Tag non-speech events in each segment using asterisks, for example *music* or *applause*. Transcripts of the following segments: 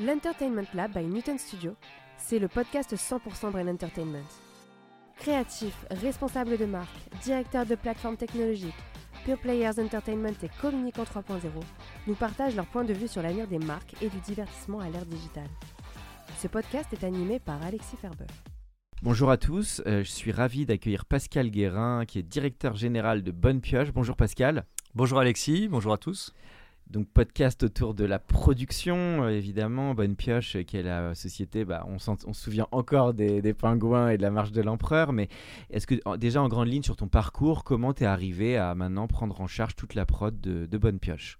L'Entertainment Lab by Newton Studio, c'est le podcast 100% Brain Entertainment. Créatifs, responsables de marque, directeurs de plateformes technologiques, Pure Players Entertainment et Communicant 3.0 nous partagent leur point de vue sur l'avenir des marques et du divertissement à l'ère digitale. Ce podcast est animé par Alexis Ferber. Bonjour à tous, euh, je suis ravi d'accueillir Pascal Guérin qui est directeur général de Bonne Pioche. Bonjour Pascal. Bonjour Alexis, bonjour à tous. Donc podcast autour de la production, euh, évidemment. Bonne Pioche, euh, qui est la société, bah, on, on se souvient encore des, pingouins et de la marche de l'empereur. Mais est-ce que déjà en grande ligne sur ton parcours, comment t'es arrivé à maintenant prendre en charge toute la prod de, Bonne Pioche?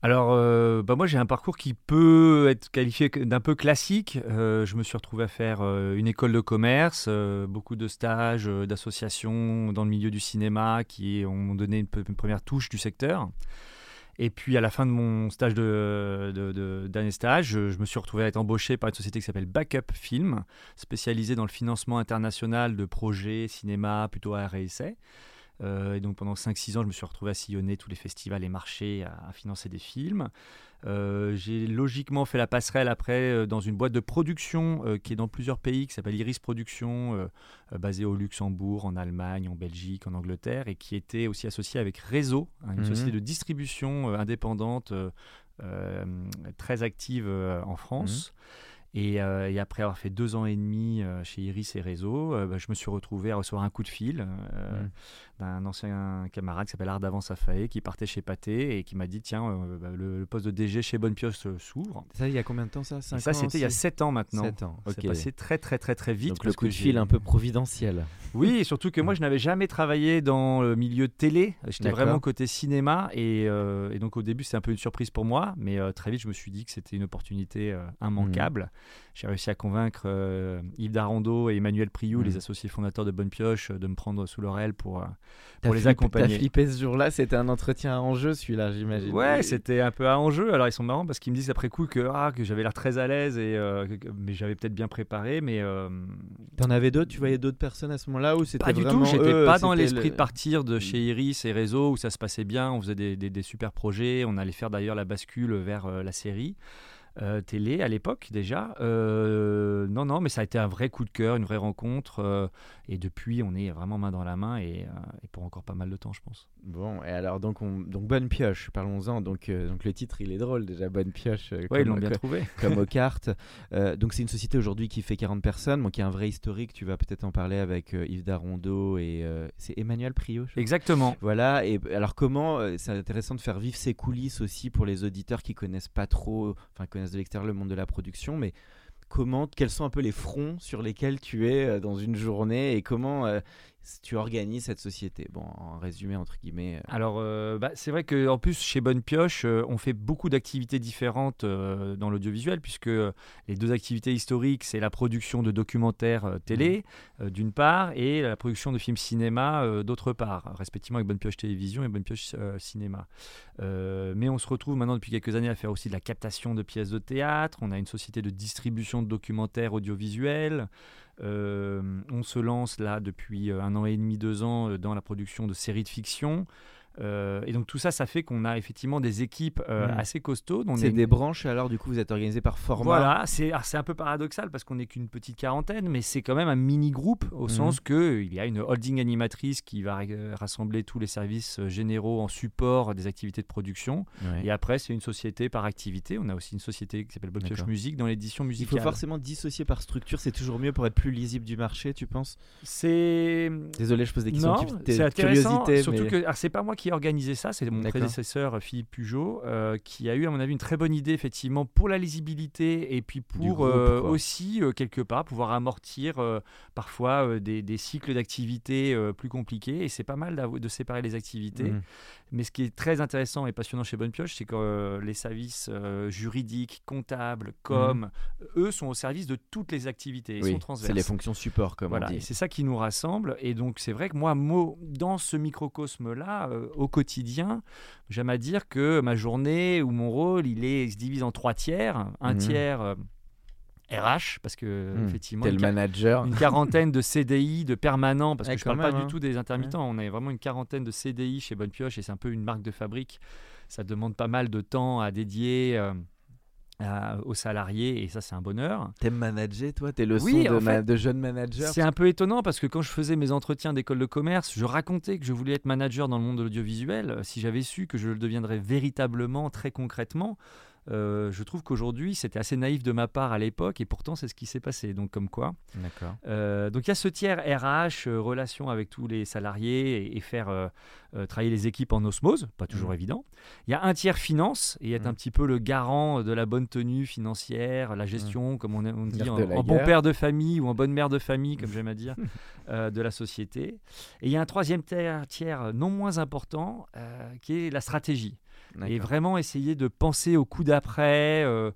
Alors, euh, bah moi j'ai un parcours qui peut être qualifié d'un peu classique. Je me suis retrouvé à faire une école de commerce, beaucoup de stages, d'associations dans le milieu du cinéma qui ont donné une première touche du secteur. Et puis à la fin de mon stage de, stage, je, me suis retrouvé à être embauché par une société qui s'appelle Backup Film, spécialisée dans le financement international de projets cinéma plutôt et essai. Euh, et donc pendant 5-6 ans, je me suis retrouvé à sillonner tous les festivals et marchés, à, à financer des films. Euh, j'ai logiquement fait la passerelle après euh, dans une boîte de production euh, qui est dans plusieurs pays, qui s'appelle Iris Production, basée au Luxembourg, en Allemagne, en Belgique, en Angleterre, et qui était aussi associée avec Réseau, hein, une Mhm. société de distribution indépendante très active en France. Et, euh, et après avoir fait deux ans et demi euh, chez Iris et Réseau, euh, bah, je me suis retrouvé à recevoir un coup de fil Mhm. D'un ancien camarade qui s'appelle Ardavant Safaé, qui partait chez Pathé et qui m'a dit tiens, euh, bah, le, le poste de DG chez Bonne Pioche euh, s'ouvre. Ça, il y a combien de temps ça? Cinq ça, c'était il y a aussi? 7 ans maintenant. Sept ans, C'est ok. passé très très très très vite. Donc le coup de fil un peu providentiel. Oui, et surtout que moi, je n'avais jamais travaillé dans le milieu de télé. J'étais vraiment côté cinéma. Et, euh, et donc, au début, c'était un peu une surprise pour moi. Mais euh, très vite, je me suis dit que c'était une opportunité euh, immanquable. J'ai réussi à convaincre euh, Yves Darondo et Emmanuel Priou, Mhm. les associés fondateurs de Bonne Pioche, de me prendre sous leur aile pour, euh, pour les flippé- accompagner. T'as flippé ce jour-là, c'était un entretien à enjeu celui-là, j'imagine. Ouais, Et- c'était un peu à enjeu. Alors ils sont marrants parce qu'ils me disent après coup que, ah, que j'avais l'air très à l'aise et euh, que- mais j'avais peut-être bien préparé, mais euh, T'en avais d'autres? Tu voyais d'autres personnes à ce moment-là ou c'était pas du tout. J'étais eux, pas dans l'esprit le- de partir de Mm. chez Iris et Réseau où ça se passait bien. On faisait des, des- des super projets. On allait faire d'ailleurs la bascule vers euh, la série. Euh, télé à l'époque déjà. Euh, non, non, mais ça a été un vrai coup de cœur, une vraie rencontre. euh, et depuis, on est vraiment main dans la main et, et pour encore pas mal de temps, je pense. Bon, et alors donc, on... donc bonne pioche, parlons-en. Donc, euh, donc le titre il est drôle déjà, bonne pioche. euh, Ouais, ils l'ont bien co- trouvé. *laughs* comme aux *laughs* cartes. Euh, donc c'est une société aujourd'hui qui fait 40 personnes, donc qui a un vrai historique. Tu vas peut-être en parler avec euh, Yves Darondo et euh, c'est Emmanuel crois. Exactement. Voilà, et alors comment, euh, c'est intéressant de faire vivre ces coulisses aussi pour les auditeurs qui connaissent pas trop, enfin connaissent de l'extérieur le monde de la production, mais comment, quels sont un peu les fronts sur lesquels tu es euh, dans une journée et comment euh, tu organises cette société Bon, en résumé, entre guillemets. euh, Alors, euh, bah, c'est vrai qu'en plus, chez Bonne Pioche, euh, on fait beaucoup d'activités différentes dans l'audiovisuel, puisque les deux activités historiques, c'est la production de documentaires télé, euh, d'une part, et la production de films cinéma, d'autre part, respectivement avec Bonne Pioche Télévision et Bonne Pioche Cinéma. Mais on se retrouve maintenant depuis quelques années à faire aussi de la captation de pièces de théâtre, on a une société de distribution de documentaires audiovisuels. Euh, on se lance là depuis euh, un an et demi, deux ans euh, dans la production de séries de fiction. Euh, et donc tout ça, ça fait qu'on a effectivement des équipes euh, Mhm. assez costaudes. C'est est- des branches, alors du coup vous êtes organisé par format. Voilà, c'est alors, c'est un peu paradoxal parce qu'on n'est qu'une petite quarantaine, mais c'est quand même un mini groupe au Mhm. sens que il y a une holding animatrice qui va euh, rassembler tous les services généraux en support des activités de production. Ouais. Et après, c'est une société par activité. On a aussi une société qui s'appelle D'accord. Musique dans l'édition Il musicale. faut forcément dissocier par structure, c'est toujours mieux pour être plus lisible du marché, tu penses? C'est Désolé, je pose des questions non, c'est intéressant. curiosité. Surtout mais- que alors, c'est pas moi qui qui a organisé ça, c'est mon prédécesseur Philippe Pujot, euh, qui a eu, à mon avis, une très bonne idée, effectivement, pour la lisibilité et puis pour groupe, euh, aussi, euh, quelque part, pouvoir amortir parfois des, des cycles d'activité euh, plus compliqués. Et c'est pas mal de séparer les activités. Mhm. Mais ce qui est très intéressant et passionnant chez Bonne Pioche, c'est que les services juridiques, comptables, com, eux sont au service de toutes les activités. Ils Oui, sont transverses. c'est les fonctions support, comme Voilà, on et dit. c'est ça qui nous rassemble. Et donc, c'est vrai que moi, mo- dans ce microcosme-là, euh, au quotidien, j'aime à dire que ma journée ou mon rôle, il, est, il se divise en trois tiers. Un Mhm. tiers euh, RH, parce que, Mhm. effectivement, une, manager. une quarantaine de CDI, de permanents, parce Ouais, que je quand parle pas du hein. tout des intermittents. On a vraiment une quarantaine de CDI chez Bonne Pioche et c'est un peu une marque de fabrique. Ça demande pas mal de temps à dédier. euh, à- aux salariés et ça c'est un bonheur. T'aimes manager, toi? T'es le son Oui, de, ma- de jeune manager? C'est un peu étonnant parce que quand je faisais mes entretiens d'école de commerce, je racontais que je voulais être manager dans le monde de l'audiovisuel. Si j'avais su que je le deviendrais véritablement, très concrètement, euh, je trouve qu'aujourd'hui c'était assez naïf de ma part à l'époque et pourtant c'est ce qui s'est passé. Donc comme quoi. D'accord. Euh, donc il y a ce tiers RH, euh, relation avec tous les salariés et, et faire travailler les équipes en osmose, pas toujours Mhm. évident. Il y a un tiers finance et être Mhm. un petit peu le garant de la bonne tenue financière, la gestion, comme on, on dit, en, bon père de famille ou en bonne mère de famille, comme *laughs* j'aime à dire, de la société. Et il y a un troisième tiers, tiers non moins important qui est la stratégie et vraiment essayer de penser au coup d'après. euh,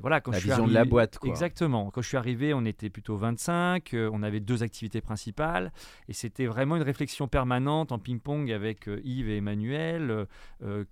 voilà, quand La je suis vision de la arrivé- boîte, quoi. Exactement. Quand je suis arrivé, on était plutôt 25, euh, on avait deux activités principales, et c'était vraiment une réflexion permanente en ping-pong avec euh, Yves et Emmanuel.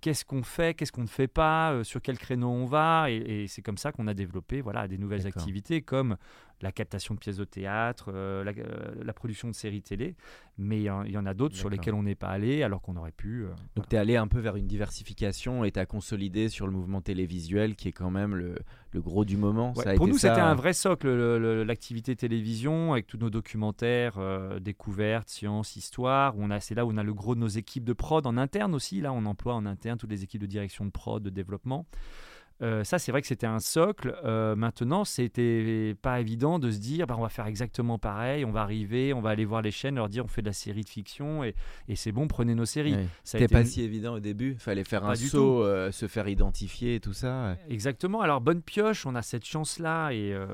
qu'est-ce qu'on fait, qu'est-ce qu'on ne fait pas, sur quel créneau on va, et, et c'est comme ça qu'on a développé voilà des nouvelles activités comme la captation de pièces de théâtre, euh, la, euh, la production de séries télé, mais il y en- il y en a d'autres sur lesquelles on n'est pas allé alors qu'on aurait pu. euh, Donc tu es allé un peu vers une diversification et tu as consolidé sur le mouvement télévisuel qui est quand même le, le gros du moment. Ouais, Ça a pour nous, ça, c'était un vrai socle, le- le- l'activité télévision, avec tous nos documentaires, découvertes, sciences, histoire. Où on a, c'est là où on a le gros de nos équipes de prod en interne aussi. Là, on emploie en interne toutes les équipes de direction de prod, de développement. Euh, ça, c'est vrai que c'était un socle. Euh, maintenant, c'était pas évident de se dire, bah, on va faire exactement pareil, on va arriver, on va aller voir les chaînes, leur dire, on fait de la série de fiction et, et c'est bon, prenez nos séries. Oui. C'était été pas une- si évident au début. Fallait faire Pas un saut, euh, se faire identifier et tout ça. Exactement. Alors, bonne pioche, on a cette chance-là et euh,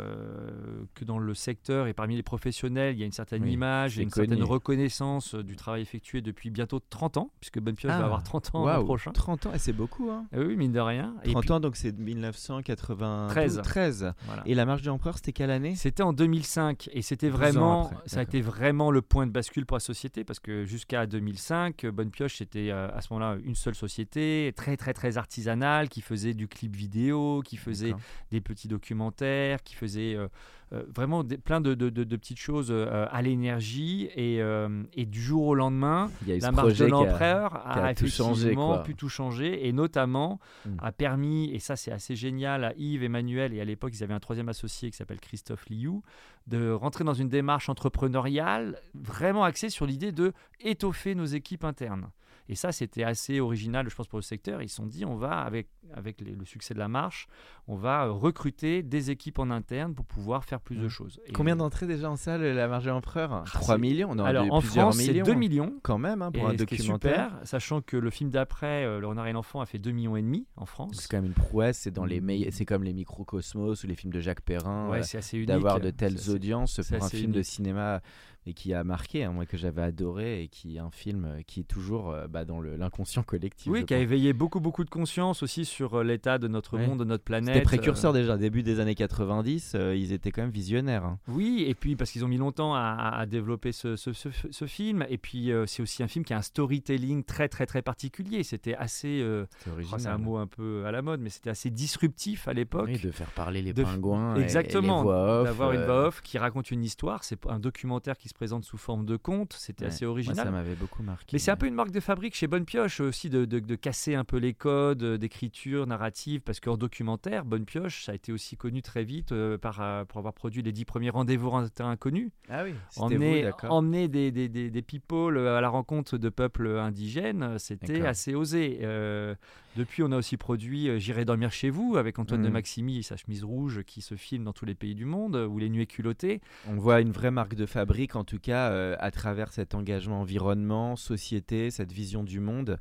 que dans le secteur et parmi les professionnels, il y a une certaine Oui, image et une certaine reconnaissance du travail effectué depuis bientôt 30 ans, puisque bonne pioche va Ah, avoir 30 ans Waouh, prochain. 30 ans, et c'est beaucoup. Hein. Ah oui, mine de rien. Et 30 puis, ans, donc c'est 1993. 13. 13. voilà. Et la marche du empereur, c'était quelle année? C'était en 2005 et c'était 12 ans vraiment, après, ça a été vraiment le point de bascule pour la société parce que jusqu'à 2005, euh, Bonne Pioche c'était euh, à ce moment-là une seule société très très très artisanale qui faisait du clip vidéo, qui faisait des petits documentaires, qui faisait euh, euh, vraiment des- plein de, de- de- de petites choses euh, à l'énergie et, euh, et du jour au lendemain, la marche de a- l'empereur a tout changé, pu tout changer et notamment Mm. a permis, et ça c'est assez génial, à Yves, Emmanuel et à l'époque ils avaient un troisième associé qui s'appelle Christophe Liu, de rentrer dans une démarche entrepreneuriale vraiment axée sur l'idée de étoffer nos équipes internes. Et ça, c'était assez original, je pense, pour le secteur. Ils se sont dit, on va, avec, avec les- le succès de la marche, on va euh, recruter des équipes en interne pour pouvoir faire plus de Mm. choses. Et- Combien d'entrées déjà en salle, la marche du empereur 3 Ah, millions on Alors, en France, c'est millions. 2 millions. Quand même, hein, pour et un documentaire. super, sachant que le film d'après, euh, Le Renard et l'Enfant, a fait 2 millions et demi en France. C'est quand même une prouesse, c'est dans les meilleurs- c'est comme les microcosmos ou les films de Jacques Perrin. Ouais, euh, c'est assez unique. d'avoir de telles audiences pour un film de cinéma et qui a marqué, hein, moi que j'avais adoré et qui est un film qui est toujours euh, bah, dans l'inconscient collectif. Oui, qui a éveillé beaucoup, beaucoup de conscience aussi sur euh, l'état de notre Ouais. monde, de notre planète. C'était précurseur euh, déjà, début des années 90, euh, ils étaient quand même visionnaires. hein. Oui, et puis parce qu'ils ont mis longtemps à, développer ce, ce- ce- ce film. Et puis c'est aussi un film qui a un storytelling très, très, très particulier. C'était assez. C'est oh, c'est un mot un peu à la mode, mais c'était assez disruptif à l'époque. Oui, de faire parler les De- pingouins, Exactement, d'avoir une voix off qui raconte une histoire. C'est un documentaire qui se présente sous forme de conte. C'était ouais. assez original. ça m'avait beaucoup marqué. Mais c'est un peu une marque de fabrique chez Bonne Pioche aussi de, de- de casser un peu les codes euh, d'écriture narrative parce qu'en documentaire, Bonne Pioche, ça a été aussi connu très vite euh, par, euh, pour avoir produit les dix premiers rendez-vous en terrain inconnu. Ah oui, Emmener, emmener des, des, des, des, people à la rencontre de peuples indigènes, c'était assez osé. Euh, depuis, on a aussi produit J'irai dormir chez vous avec Antoine de mm. Maximi et sa chemise rouge qui se filme dans tous les pays du monde, ou Les Nuits culottées. On voit une vraie marque de fabrique, en tout cas, à travers cet engagement environnement, société, cette vision du monde.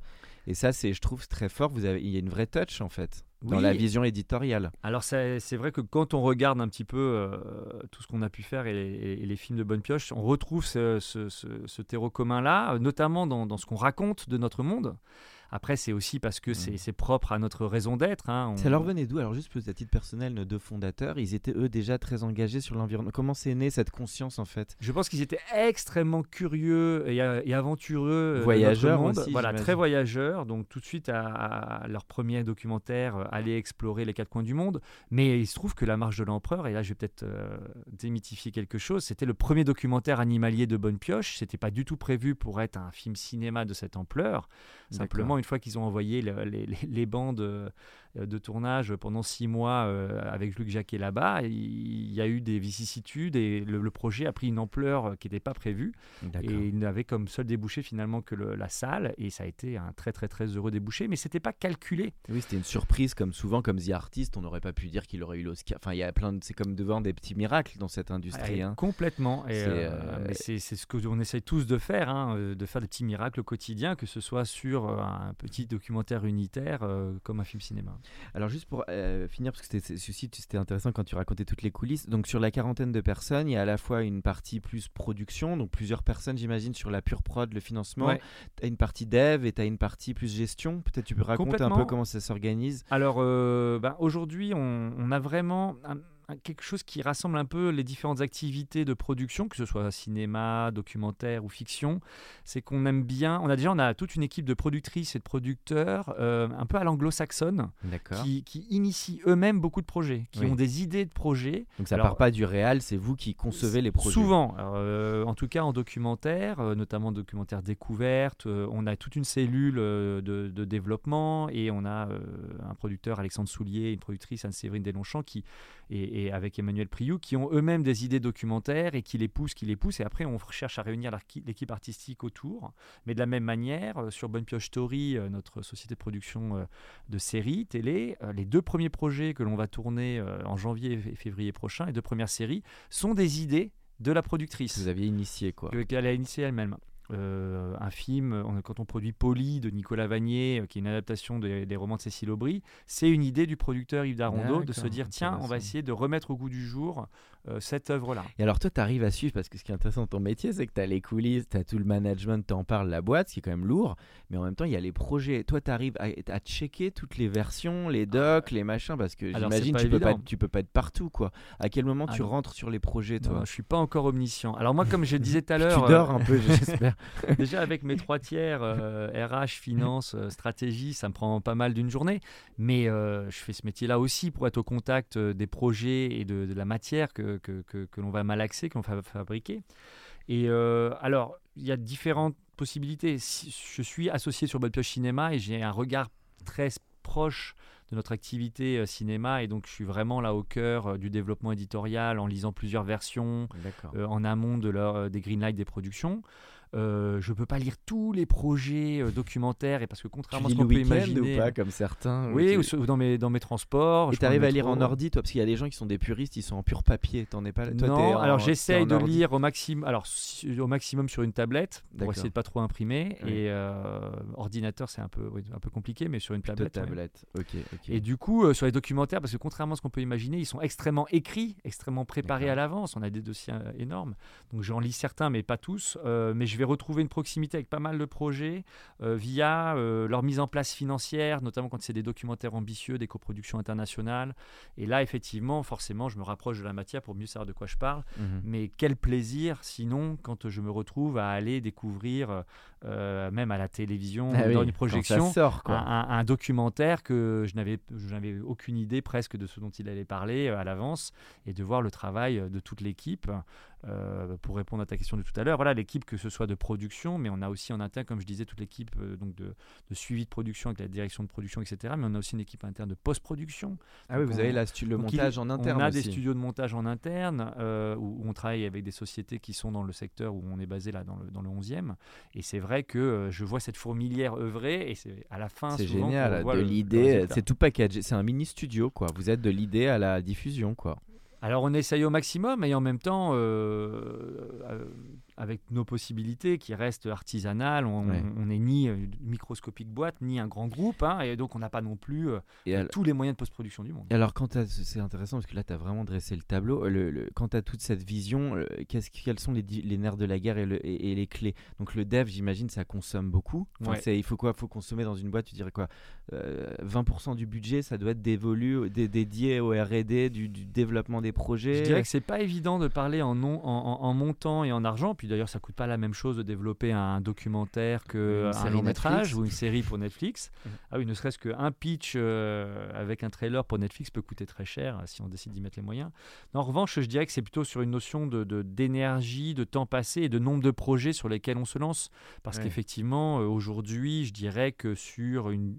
Et ça, c'est, je trouve, très fort. Vous avez, il y a une vraie touch en fait dans la vision éditoriale. Alors c'est, vrai que quand on regarde un petit peu euh, tout ce qu'on a pu faire et les, films de Bonne Pioche, on retrouve ce, ce, terreau commun là, notamment dans, dans ce qu'on raconte de notre monde. Après, c'est aussi parce que c'est mm. propre à notre raison d'être. Hein. Ça leur venait d'où? Alors, juste peut-être à titre personnel, nos deux fondateurs, ils étaient eux déjà très engagés sur l'environnement. Comment c'est né cette conscience en fait? Je pense qu'ils étaient extrêmement curieux et, aventureux. Euh, voyageurs aussi. Voilà, très voyageurs. Donc, tout de suite, à, leur premier documentaire, euh, aller explorer les quatre coins du monde. Mais il se trouve que La Marche de l'Empereur, et là, je vais peut-être euh, démythifier quelque chose, c'était le premier documentaire animalier de Bonne Pioche. C'était pas du tout prévu pour être un film cinéma de cette ampleur. Simplement, une fois qu'ils ont envoyé les, bandes euh, de tournage pendant six mois euh, avec Luc Jacquet là-bas, il y a eu des vicissitudes et le, projet a pris une ampleur qui n'était pas prévue. Et il n'avait comme seul débouché finalement que la salle. Et ça a été un très très très heureux débouché, mais c'était pas calculé. Oui, c'était une surprise comme souvent, comme The Artist, on n'aurait pas pu dire qu'il aurait eu l'Oscar. Enfin, il y a plein de... C'est comme devant des petits miracles dans cette industrie. Hein. Complètement. Euh, c'est ce qu'on essaye tous de faire, hein, de faire des petits miracles au quotidien, que ce soit sur un petit documentaire unitaire euh, comme un film cinéma. Alors juste pour euh, finir, parce que c'était intéressant quand tu racontais toutes les coulisses, donc sur la quarantaine de personnes, il y a à la fois une partie plus production, donc plusieurs personnes j'imagine sur la pure prod, le financement, tu as une partie dev et tu as une partie plus gestion, peut-être tu peux raconter un peu comment ça s'organise. Alors euh, ben, aujourd'hui on, on, a vraiment... Un quelque chose qui rassemble un peu les différentes activités de production, que ce soit cinéma, documentaire ou fiction. C'est qu'on aime bien, on a déjà on a toute une équipe de productrices et de producteurs euh, un peu à l'anglo-saxonne qui, qui, initient eux-mêmes beaucoup de projets, qui ont des idées de projets. Donc ça ne part pas du réel, c'est vous qui concevez les projets. Souvent, euh, en tout cas en documentaire, euh, notamment documentaire découverte, on a toute une cellule de, de, développement et on a un producteur Alexandre Soulier, une productrice Anne-Séverine Deslongchamps qui et, avec Emmanuel Priou, qui ont eux-mêmes des idées documentaires et qui les poussent, qui les poussent. Et après, on cherche à réunir l'équipe artistique autour. Mais de la même manière, euh, sur Bonne Pioche Story, euh, notre société de production euh, de séries télé, les deux premiers projets que l'on va tourner en janvier et février prochain, les deux premières séries, sont des idées de la productrice. Vous aviez initié quoi Qu'elle a initié elle-même. Euh, un film, quand on produit Poli de Nicolas Vanier, euh, qui est une adaptation des, romans de Cécile Aubry, c'est une idée du producteur Yves Darondeau de se dire tiens, on va essayer de remettre au goût du jour euh, cette œuvre-là. Et alors toi, tu arrives à suivre, parce que ce qui est intéressant dans ton métier, c'est que tu as les coulisses, tu as tout le management, tu en parles, la boîte, ce qui est quand même lourd, mais en même temps, il y a les projets. Toi, tu arrives à, à, checker toutes les versions, les docs, les machins, parce que j'imagine tu peux, pas, tu peux pas être partout. quoi. À quel moment tu rentres sur les projets, toi non, Je suis pas encore omniscient. Alors moi, comme je disais tout à *laughs* l'heure... tu dors un peu, j'espère. *laughs* déjà, avec mes trois tiers, RH, euh, finance, euh, stratégie, ça me prend pas mal d'une journée, mais je fais ce métier-là aussi pour être au contact des projets et de, la matière que, que, que, que l'on va malaxer, que l'on va fabriquer. Et euh, alors, il y a différentes possibilités. Je suis associé sur Bonne Pioche Cinéma et j'ai un regard très proche de notre activité euh, cinéma et donc je suis vraiment là au cœur euh, du développement éditorial en lisant plusieurs versions en amont de leur, des greenlights des productions. Euh, je peux pas lire tous les projets euh, documentaires et parce que contrairement à ce qu'on peut imaginer, ou pas comme certains. Oui, ou, dans mes dans mes transports. Et tu arrives à lire en ordi, toi, parce qu'il y a des gens qui sont des puristes, ils sont en pur papier. T'en es pas. Toi, non, alors j'essaye de lire au maximum, alors au maximum sur une tablette pour essayer de pas trop imprimer. Et euh, ordinateur, c'est un peu un peu compliqué, mais sur une tablette. tablette. ok. Et du coup, sur les documentaires, parce que contrairement à ce qu'on peut imaginer, ils sont extrêmement écrits, extrêmement préparés à l'avance. On a des dossiers énormes, donc j'en lis certains, mais pas tous. mais je vais retrouver une proximité avec pas mal de projets euh, via euh, leur mise en place financière, notamment quand c'est des documentaires ambitieux, des coproductions internationales. Et là, effectivement, forcément, je me rapproche de la matière pour mieux savoir de quoi je parle. Mhm. Mais quel plaisir, sinon, quand je me retrouve à aller découvrir, euh, même à la télévision, ah dans une projection, Un, documentaire que je n'avais aucune idée presque de ce dont il allait parler à l'avance, et de voir le travail de toute l'équipe. Euh, pour répondre à ta question de tout à l'heure, voilà l'équipe que ce soit de production, mais on a aussi en interne, comme je disais, toute l'équipe euh, donc de, de suivi de production avec la direction de production, etc. Mais on a aussi une équipe interne de post-production. Ah oui, vous on- avez la le il- montage en interne On a aussi. des studios de montage en interne euh, où on travaille avec des sociétés qui sont dans le secteur où on est basé là dans le, dans le 11e. Et c'est vrai que je vois cette fourmilière œuvrer et c'est à la fin. C'est génial, voit de l'idée, c'est tout packagé, c'est un mini studio quoi. Vous êtes de l'idée à la diffusion quoi. Alors on essaye au maximum et en même temps, euh, euh, avec nos possibilités qui restent artisanales, on Ouais. n'est ni une microscopique boîte, ni un grand groupe, hein, et donc on n'a pas non plus euh, Et tous les moyens de post-production du monde. Et alors, quand c'est intéressant parce que là, tu as vraiment dressé le tableau. Le, le- quand tu as toute cette vision, euh, quels sont les, nerfs de la guerre et, le- et- et les clés? Donc, le dev, j'imagine, ça consomme beaucoup. Enfin, Ouais. c'est- il faut quoi? Faut consommer dans une boîte, tu dirais quoi? Euh, 20% du budget, ça doit être dévolu, dé- dédié au RD, du, du développement des projets. Je dirais que c'est pas évident de parler en, non- en, en- en montant et en argent. Puis d'ailleurs, ça coûte pas la même chose de développer un documentaire qu'un long métrage Netflix. ou une série pour Netflix. *laughs* Ah oui, ne serait-ce qu'un pitch euh, avec un trailer pour Netflix peut coûter très cher euh, si on décide d'y mettre les moyens. Non, en revanche, je dirais que c'est plutôt sur une notion de d'énergie, de, temps passé et de nombre de projets sur lesquels on se lance. Parce Ouais. qu'effectivement, euh, aujourd'hui, je dirais que sur une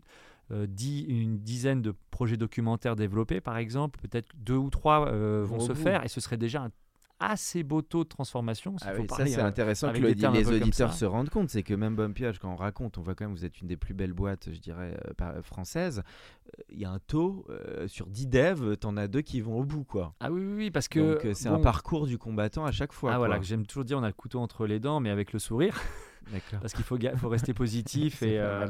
dizaine de projets documentaires développés, par exemple, peut-être deux ou trois euh, vont se bout. faire et ce serait déjà un assez beau taux de transformation. Ah oui, ça c'est euh, intéressant que le- les auditeurs se rendent compte. C'est que même Bumpyage, quand on raconte, on voit quand même vous êtes une des plus belles boîtes, je dirais, euh, par- françaises. Euh, Il y a un taux, euh, sur 10 devs, t'en as deux qui vont au bout. quoi. Ah oui, oui, oui, parce que. Donc euh, c'est un parcours du combattant à chaque fois. Ah voilà, que j'aime toujours dire, on a le couteau entre les dents, mais avec le sourire, D'accord. *laughs* parce qu'il faut, rester *laughs* positif C'est et, euh.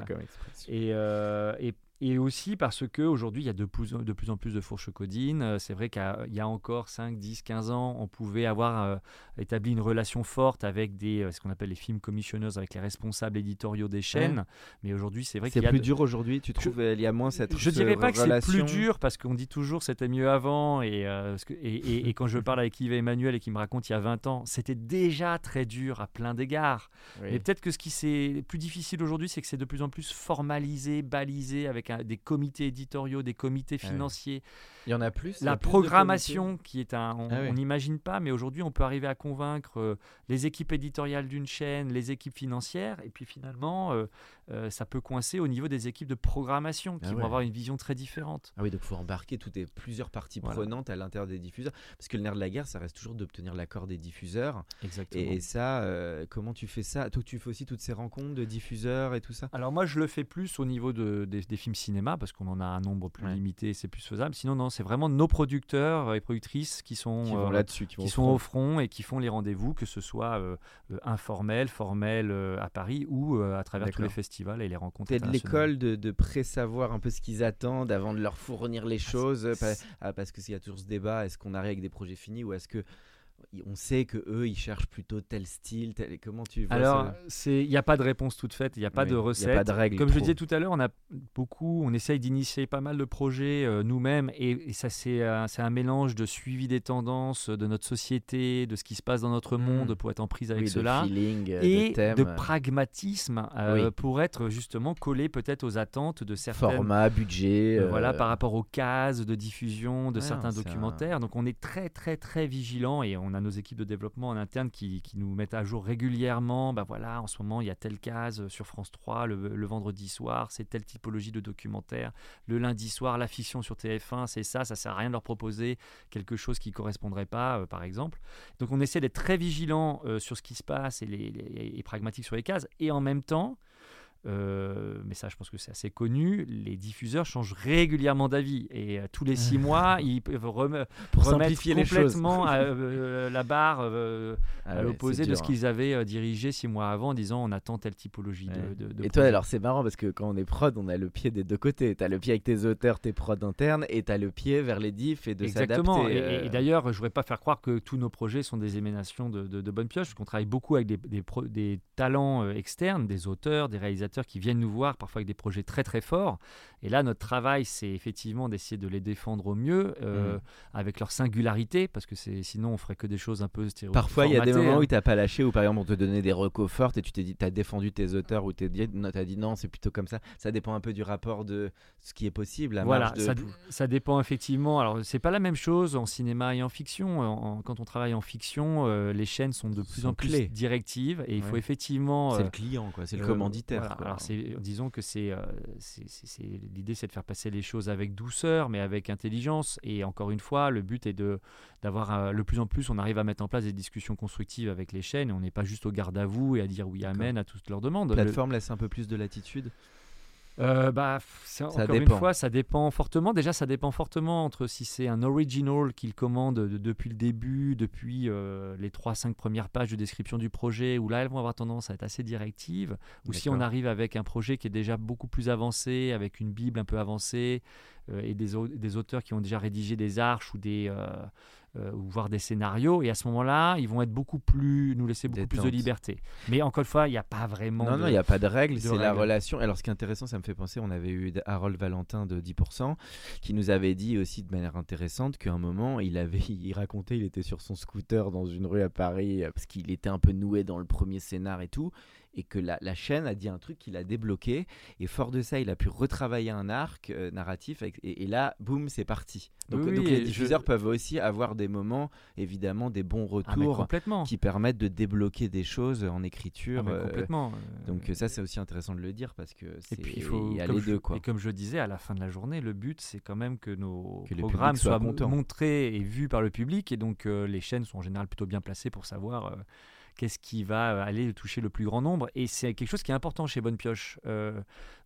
Et, euh, et, et aussi parce qu'aujourd'hui, il y a de plus, de plus en plus de fourches codines. Euh, C'est vrai qu'il y a- encore 5, 10, 15 ans, on pouvait avoir euh, établi une relation forte avec des, euh, ce qu'on appelle les film commissioners, avec les responsables éditoriaux des chaînes. Mais aujourd'hui, c'est vrai C'est qu'il y a plus de- dur aujourd'hui, tu trouves Il y a moins cette je ce dirais pas que c'est plus dur parce qu'on dit toujours c'était mieux avant et, euh, que- et, et- et quand je parle avec Yves et Emmanuel et qui me raconte il y a 20 ans, c'était déjà très dur à plein d'égards. Oui. Mais peut-être que ce qui c'est plus difficile aujourd'hui, c'est que c'est de plus en plus formalisé, balisé avec un- des comités éditoriaux, des comités Ah financiers. Il y en a plus. La a plus de programmation qui est un, on Ah oui. n'imagine pas, mais aujourd'hui on peut arriver à convaincre euh, les équipes éditoriales d'une chaîne, les équipes financières, et puis finalement euh, euh, ça peut coincer au niveau des équipes de programmation qui Ah vont ouais. avoir une vision très différente. Ah oui, donc il faut embarquer toutes les plusieurs parties Voilà. prenantes à l'intérieur des diffuseurs. Parce que le nerf de la guerre, ça reste toujours d'obtenir l'accord des diffuseurs. Exactement. Et, et ça, comment tu fais ça? Toi, tu fais aussi toutes ces rencontres de diffuseurs et tout ça? Alors moi je le fais plus au niveau de, des, des films cinéma parce qu'on en a un nombre plus Ouais. limité, c'est plus faisable. Sinon non, c'est vraiment nos producteurs et productrices qui sont Qui euh, là-dessus, qui, sont front. au front et qui font les rendez-vous, que ce soit euh, euh, informel, formel euh, à Paris ou euh, à travers tous les festivals et les rencontres. T'es de l'école de, de pré-savoir un peu ce qu'ils attendent avant de leur fournir les choses euh, pa- ah, Parce qu'il y a toujours ce débat est-ce qu'on arrive avec des projets finis ou est-ce que on sait que eux ils cherchent plutôt tel style tel... Comment tu vois Alors, il n'y a pas de réponse toute faite, il n'y a pas Oui, de y a recette. pas de règle Comme je disais tout à l'heure, on a beaucoup, on essaye d'initier pas mal de projets euh, nous-mêmes et, et ça c'est un, c'est un mélange de suivi des tendances de notre société, de ce qui se passe dans notre Mm. monde pour être en prise avec Oui, de cela. feeling, euh, et de thème, de euh, pragmatisme euh, Oui. pour être justement collé peut-être aux attentes de certaines format, budget. euh, euh, voilà par rapport aux cases de diffusion de certains un- documentaires donc on est très très très vigilant et on a nos équipes de développement en interne qui, qui nous mettent à jour régulièrement. Bah voilà en ce moment il y a telle case sur France 3 le, le vendredi soir c'est telle typologie de documentaire. Le lundi soir la fiction sur TF1 c'est ça ça sert à rien de leur proposer quelque chose qui correspondrait pas euh, par exemple. Donc on essaie d'être très vigilant euh, sur ce qui se passe et, les- et pragmatique sur les cases. Et en même temps euh, mais ça, je pense que c'est assez connu. Les diffuseurs changent régulièrement d'avis et euh, tous les six *laughs* mois, ils peuvent rem- pour remettre complètement à, *laughs* euh, la barre Ah à ouais, l'opposé de ce hein. qu'ils avaient dirigé six mois avant, en disant on attend telle typologie de- Ouais. de, de Et toi, alors c'est marrant parce que quand on est prod, on a le pied des deux côtés. T'as le pied avec tes auteurs, tes prods internes, et t'as le pied vers les diffs et de Exactement. s'adapter. Et, et- et d'ailleurs, je ne voudrais pas faire croire que tous nos projets sont des éménations de, de, bonnes pioches, qu'on travaille beaucoup avec des, des, pro- des talents externes, des auteurs, des réalisateurs qui viennent nous voir parfois avec des projets très très forts. Et là, notre travail, c'est effectivement d'essayer de les défendre au mieux euh, Mm. avec leur singularité, parce que sinon on ferait que des choses un peu stéréotypées. Parfois, il y a des moments hein. où tu n'as pas lâché, où par exemple, on te donnait des recos fortes et tu t'es dit, tu as défendu tes auteurs, ou tu as dit non, c'est plutôt comme ça. Ça dépend un peu du rapport de ce qui est possible. La Voilà, de... ça, ça dépend effectivement. Alors, c'est pas la même chose en cinéma et en fiction. En- en- quand on travaille en fiction, euh, les chaînes sont de plus Sont en plus clés. directives et il faut effectivement. C'est euh, le client, quoi. C'est le euh, commanditaire. voilà. Alors, disons que c'est, euh, c'est- l'idée, c'est de faire passer les choses avec douceur, mais avec intelligence. Et encore une fois, le but est de d'avoir euh, le plus en plus, on arrive à mettre en place des discussions constructives avec les chaînes. On n'est pas juste au garde à vous et à dire oui amen à toutes leurs demandes. Le- plateforme laisse un peu plus de latitude. Euh, bah, Ça encore une dépend. fois, ça dépend fortement. Déjà, ça dépend fortement entre si c'est un original qu'il commande de- depuis le début, depuis euh, les 3-5 premières pages de description du projet, où là, elles vont avoir tendance à être assez directives, ou si on arrive avec un projet qui est déjà beaucoup plus avancé, avec une Bible un peu avancée, euh, et des, des auteurs qui ont déjà rédigé des arches ou des... euh, ou voir des scénarios et à ce moment-là ils vont être beaucoup plus nous laisser beaucoup plus de liberté. Mais encore une fois il n'y a pas vraiment Non, de- non, il n'y a pas de règle, de c'est la relation. Alors, ce qui est intéressant, ça me fait penser, on avait eu Harold Valentin de 10%, qui nous avait dit aussi de manière intéressante qu'à un moment, il avait, il racontait, il était sur son scooter dans une rue à Paris, euh, parce qu'il était un peu noué dans le premier scénar et tout, et que la, la chaîne a dit un truc qu'il a débloqué, et fort de ça, il a pu retravailler un arc euh, narratif, avec- et, et là, boum, c'est parti. Donc, Oui, donc oui, les et je- diffuseurs peuvent aussi avoir des moments, évidemment, des bons Ah, retours complètement qui permettent de débloquer des choses en Ah, écriture. mais euh, complètement euh, donc ça c'est aussi intéressant de le dire parce que Et c'est puis il faut, y a les je, deux quoi. Et comme je disais, à la fin de la journée, le but c'est quand même que nos Que programmes soient montrés et vus par le public. Et donc euh, les chaînes sont en général plutôt bien placées pour savoir qu'est-ce qui va euh, aller toucher le plus grand nombre. Et c'est quelque chose qui est important chez Bonne Pioche, euh,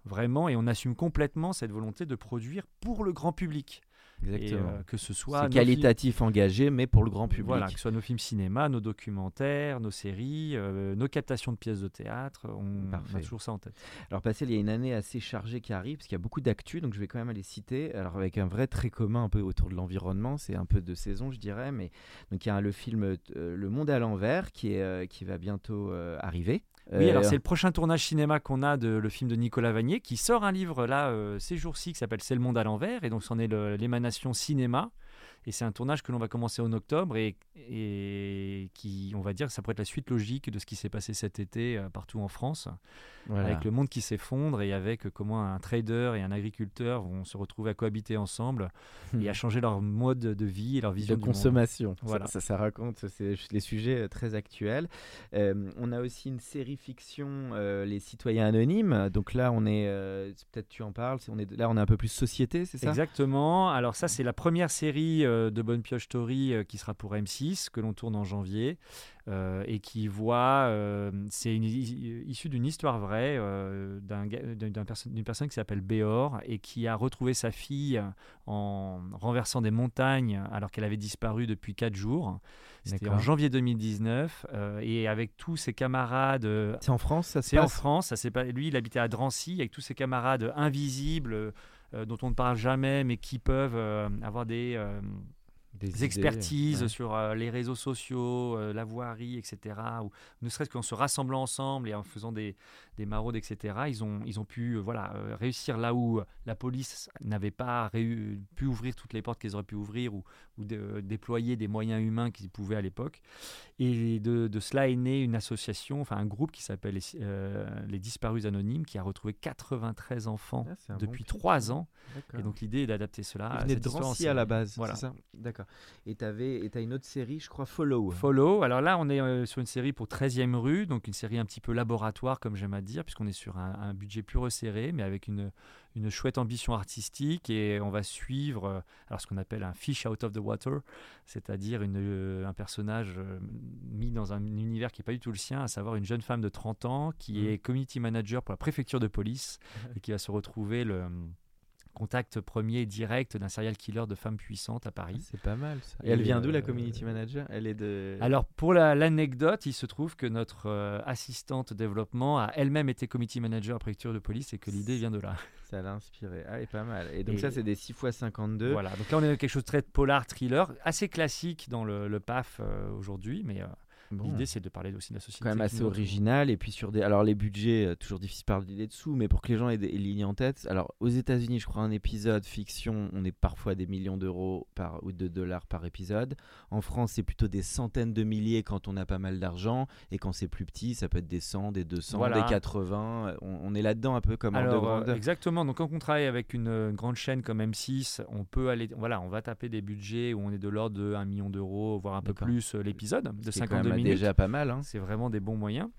vraiment. Et on assume complètement cette volonté de produire pour le grand public. Exactement. euh, que ce soit c'est qualitatif engagé mais pour le grand public. Voilà, que ce soit nos films cinéma, nos documentaires, nos séries, euh, nos captations de pièces de théâtre, on, a toujours ça en tête. Alors Pascal, il y a une année assez chargée qui arrive parce qu'il y a beaucoup d'actu donc je vais quand même les citer. Alors avec un vrai trait commun un peu autour de l'environnement, c'est un peu de saison je dirais mais donc il y a le film euh, Le Monde à l'envers qui est qui va bientôt euh, arriver. Oui, alors Euh, c'est le prochain tournage cinéma qu'on a de le film de Nicolas Vanier qui sort un livre là euh, ces jours-ci qui s'appelle C'est le monde à l'envers et donc c'en est l'émanation cinéma et c'est un tournage que l'on va commencer en octobre et, et qui on va dire ça pourrait être la suite logique de ce qui s'est passé cet été euh, partout en France voilà. avec le monde qui s'effondre et avec euh, comment un trader et un agriculteur vont se retrouver à cohabiter ensemble et à changer leur mode de vie et leur vision de du consommation. Ça- Voilà. Ça, ça, raconte c'est les sujets euh, très actuels. Euh, on a aussi une série fiction, euh, Les Citoyens Anonymes. Donc là, on est, euh, peut-être tu en parles, on est, là on est un peu plus société, c'est ça? Exactement. Alors ça, c'est la première série euh, de Bonne Pioche Story euh, qui sera pour M6, que l'on tourne en janvier, euh, et qui voit, euh, c'est issu d'une histoire vraie euh, perso- d'une personne qui s'appelle Béor, et qui a retrouvé sa fille en renversant des montagnes alors qu'elle avait disparu depuis quatre jours. C'était en janvier 2019, euh, et avec tous ses camarades... euh, C'est en France, ça c'est en France. Ça s'est pas... Lui, il habitait à Drancy avec tous ses camarades invisibles euh, dont on ne parle jamais, mais qui peuvent euh, avoir des, euh, Des des idées, expertises ouais. sur euh, les réseaux sociaux, euh, la voirie, etc. Ou ne serait-ce qu'en se rassemblant ensemble et en faisant des, des maraudes, etc. Ils ont, ils ont pu euh, voilà, euh, réussir là où la police n'avait pas pu ouvrir toutes les portes qu'ils auraient pu ouvrir ou, ou de- déployer des moyens humains qu'ils pouvaient à l'époque. Et de, de cela est né une association, enfin un groupe qui s'appelle les, euh, les Disparus Anonymes, qui a retrouvé 93 enfants Ah, bon depuis trois hein. ans. D'accord. Et donc l'idée est d'adapter cela. À de Drancy à la base, Voilà. c'est ça? D'accord. Et tu as une autre série, je crois, Follow. Follow. Alors là, on est euh, sur une série pour 13e rue, donc une série un petit peu laboratoire, comme j'aime à dire, puisqu'on est sur un, un budget plus resserré, mais avec une, une chouette ambition artistique. Et on va suivre euh, alors ce qu'on appelle un fish out of the water, c'est-à-dire euh, un personnage euh, mis dans un univers qui n'est pas du tout le sien, à savoir une jeune femme de 30 ans qui Mhm. est community manager pour la préfecture de police *laughs* et qui va se retrouver le contact premier direct d'un serial killer de femmes puissantes à Paris. C'est pas mal ça. Et elle vient d'où la euh, community manager? Elle est de. Alors pour la- l'anecdote, il se trouve que notre euh, assistante développement a elle-même été committee manager à préfecture de police et que l'idée vient de là. *laughs* Ça l'a inspiré. Ah, et pas mal. Et donc Et- ça, c'est des 6 x 52. Voilà, donc là on est dans quelque chose de très polar, thriller, assez classique dans le, le PAF euh, aujourd'hui, mais euh, Bon. L'idée, c'est de parler aussi de la société. quand même assez original et puis sur des alors les budgets euh, toujours difficile de parler des dessous mais pour que les gens aient des lignes en tête alors aux États-Unis je crois un épisode fiction on est parfois à des millions d'euros par ou de dollars par épisode en France c'est plutôt des centaines de milliers quand on a pas mal d'argent et quand c'est plus petit ça peut être des 100 des 200 Voilà. des 80 on, on est là-dedans un peu comme en de Alors, euh, exactement. Donc, quand on travaille avec une, grande chaîne comme M6, on peut aller, voilà, on va taper des budgets où on est de l'ordre de 1 million d'euros, voire un peu plus euh, l'épisode de Ce qui est quand 52 même minutes. déjà pas mal hein. C'est vraiment des bons moyens.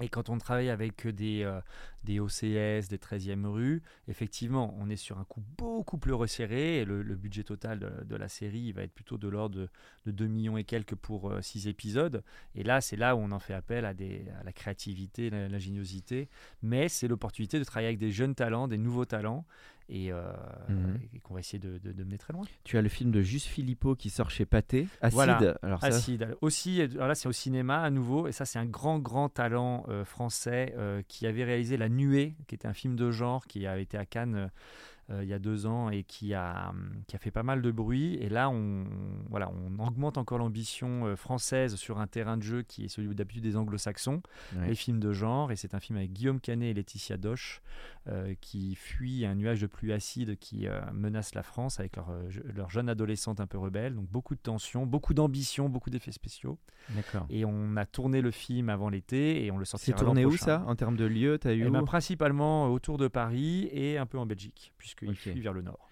Et quand on travaille avec des, euh, des OCS, des 13e rues, effectivement, on est sur un coût beaucoup plus resserré. Et le, le budget total de, de la série va être plutôt de l'ordre de, de 2 millions et quelques pour 6 épisodes. Et là, c'est là où on en fait appel à, des, à la créativité, l'ingéniosité. Mais c'est l'opportunité de travailler avec des jeunes talents, des nouveaux talents. Et, euh, Mhm. et qu'on va essayer de, de- de mener très loin. tu as le film de Juste Philippot qui sort chez Pathé Acide Voilà. alors ça Acide. Aussi, alors là, c'est au cinéma à nouveau. Et ça, c'est un grand, grand talent euh, français euh, qui avait réalisé La Nuée, qui était un film de genre qui a été à Cannes euh, euh, il y a deux ans et qui a, hum, qui a fait pas mal de bruit. Et là, on, voilà, on augmente encore l'ambition euh, française sur un terrain de jeu qui est celui d'habitude des anglo-saxons, les films de genre. Et c'est un film avec Guillaume Canet et Laetitia Doche euh, qui fuient un nuage de pluie acide qui euh, menace la France avec leur, euh, leur jeune adolescente un peu rebelle. Donc beaucoup de tension, beaucoup d'ambition, beaucoup d'effets spéciaux. d'accord Et on a tourné le film avant l'été et on le c'est sortira l'an tourné où ça? En termes de lieu t'as eu Eh ben, Principalement autour de Paris et un peu en Belgique, puisqu'il Ok. fuit vers le nord.